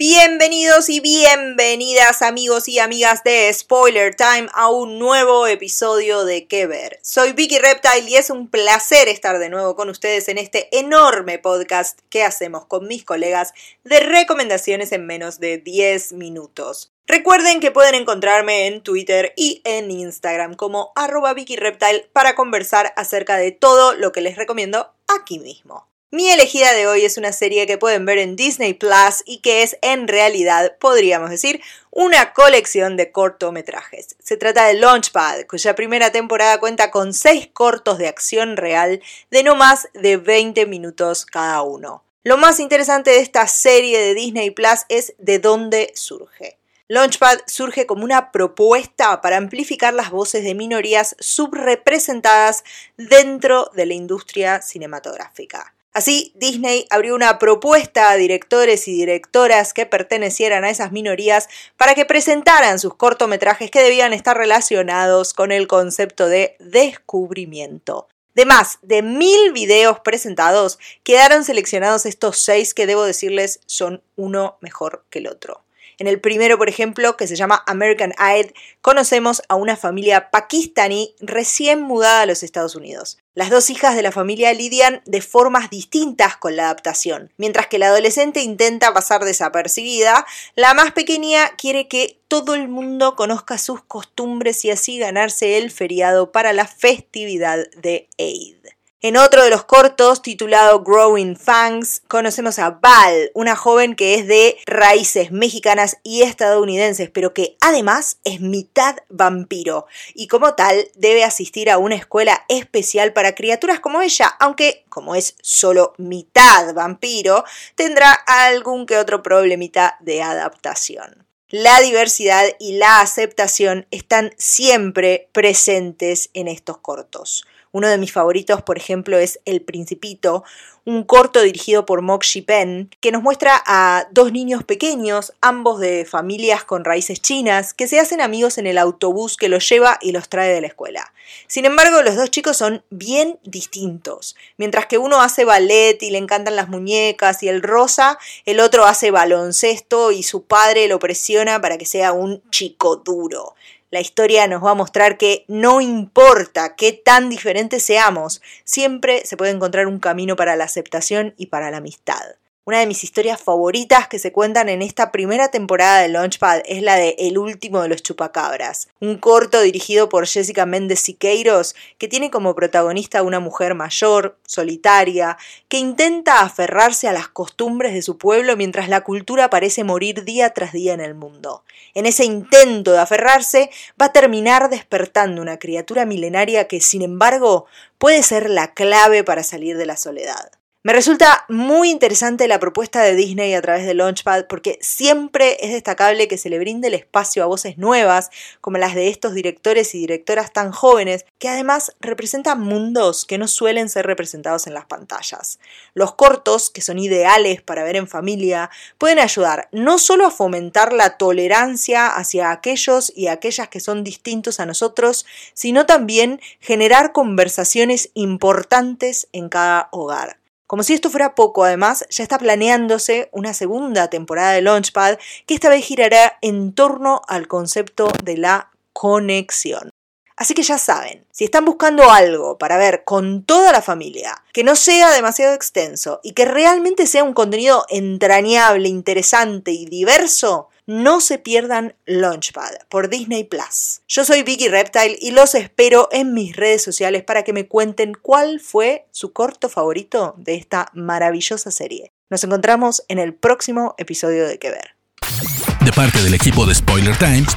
Bienvenidos y bienvenidas amigos y amigas de Spoiler Time a un nuevo episodio de ¿Qué ver? Soy Vicky Reptile y es un placer estar de nuevo con ustedes en este enorme podcast que hacemos con mis colegas de recomendaciones en menos de 10 minutos. Recuerden que pueden encontrarme en Twitter y en Instagram como arroba Vicky Reptile para conversar acerca de todo lo que les recomiendo aquí mismo. Mi elegida de hoy es una serie que pueden ver en Disney Plus y que es en realidad, podríamos decir, una colección de cortometrajes. Se trata de Launchpad, cuya primera temporada cuenta con seis cortos de acción real de no más de 20 minutos cada uno. Lo más interesante de esta serie de Disney Plus es de dónde surge. Launchpad surge como una propuesta para amplificar las voces de minorías subrepresentadas dentro de la industria cinematográfica. Así, Disney abrió una propuesta a directores y directoras que pertenecieran a esas minorías para que presentaran sus cortometrajes que debían estar relacionados con el concepto de descubrimiento. De más de mil videos presentados, quedaron seleccionados estos seis que debo decirles son uno mejor que el otro. En el primero, por ejemplo, que se llama American Idol, conocemos a una familia pakistaní recién mudada a los Estados Unidos. Las dos hijas de la familia lidian de formas distintas con la adaptación. Mientras que la adolescente intenta pasar desapercibida, la más pequeña quiere que todo el mundo conozca sus costumbres y así ganarse el feriado para la festividad de Eid. En otro de los cortos, titulado Growing Fangs, conocemos a Val, una joven que es de raíces mexicanas y estadounidenses, pero que además es mitad vampiro y como tal debe asistir a una escuela especial para criaturas como ella, aunque como es solo mitad vampiro, tendrá algún que otro problemita de adaptación. La diversidad y la aceptación están siempre presentes en estos cortos. Uno de mis favoritos, por ejemplo, es El Principito, un corto dirigido por Moxie Pen, que nos muestra a dos niños pequeños, ambos de familias con raíces chinas, que se hacen amigos en el autobús que los lleva y los trae de la escuela. Sin embargo, los dos chicos son bien distintos. Mientras que uno hace ballet y le encantan las muñecas y el rosa, el otro hace baloncesto y su padre lo presiona para que sea un chico duro. La historia nos va a mostrar que no importa qué tan diferentes seamos, siempre se puede encontrar un camino para la aceptación y para la amistad. Una de mis historias favoritas que se cuentan en esta primera temporada de Launchpad es la de El último de los chupacabras, un corto dirigido por Jessica Méndez Siqueiros que tiene como protagonista a una mujer mayor, solitaria, que intenta aferrarse a las costumbres de su pueblo mientras la cultura parece morir día tras día en el mundo. En ese intento de aferrarse va a terminar despertando una criatura milenaria que, sin embargo, puede ser la clave para salir de la soledad. Me resulta muy interesante la propuesta de Disney a través de Launchpad porque siempre es destacable que se le brinde el espacio a voces nuevas, como las de estos directores y directoras tan jóvenes, que además representan mundos que no suelen ser representados en las pantallas. Los cortos, que son ideales para ver en familia, pueden ayudar no solo a fomentar la tolerancia hacia aquellos y aquellas que son distintos a nosotros, sino también generar conversaciones importantes en cada hogar. Como si esto fuera poco, además, ya está planeándose una segunda temporada de Launchpad que esta vez girará en torno al concepto de la conexión. Así que ya saben, si están buscando algo para ver con toda la familia, que no sea demasiado extenso y que realmente sea un contenido entrañable, interesante y diverso, no se pierdan Launchpad por Disney Plus. Yo soy Vicky Reptile y los espero en mis redes sociales para que me cuenten cuál fue su corto favorito de esta maravillosa serie. Nos encontramos en el próximo episodio de Que Ver. De parte del equipo de Spoiler Times,